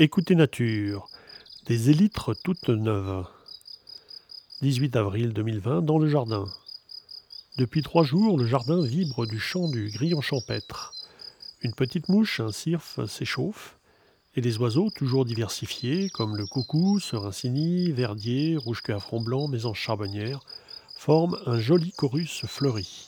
Écoutez Nature, des élytres toutes neuves. 18 avril 2020 dans le jardin. Depuis trois jours, le jardin vibre du chant du grillon champêtre. Une petite mouche, un cirfe, s'échauffe, et les oiseaux, toujours diversifiés, comme le coucou, serincini, verdier, rouge-queue à front blanc, maison charbonnière, forment un joli chorus fleuri.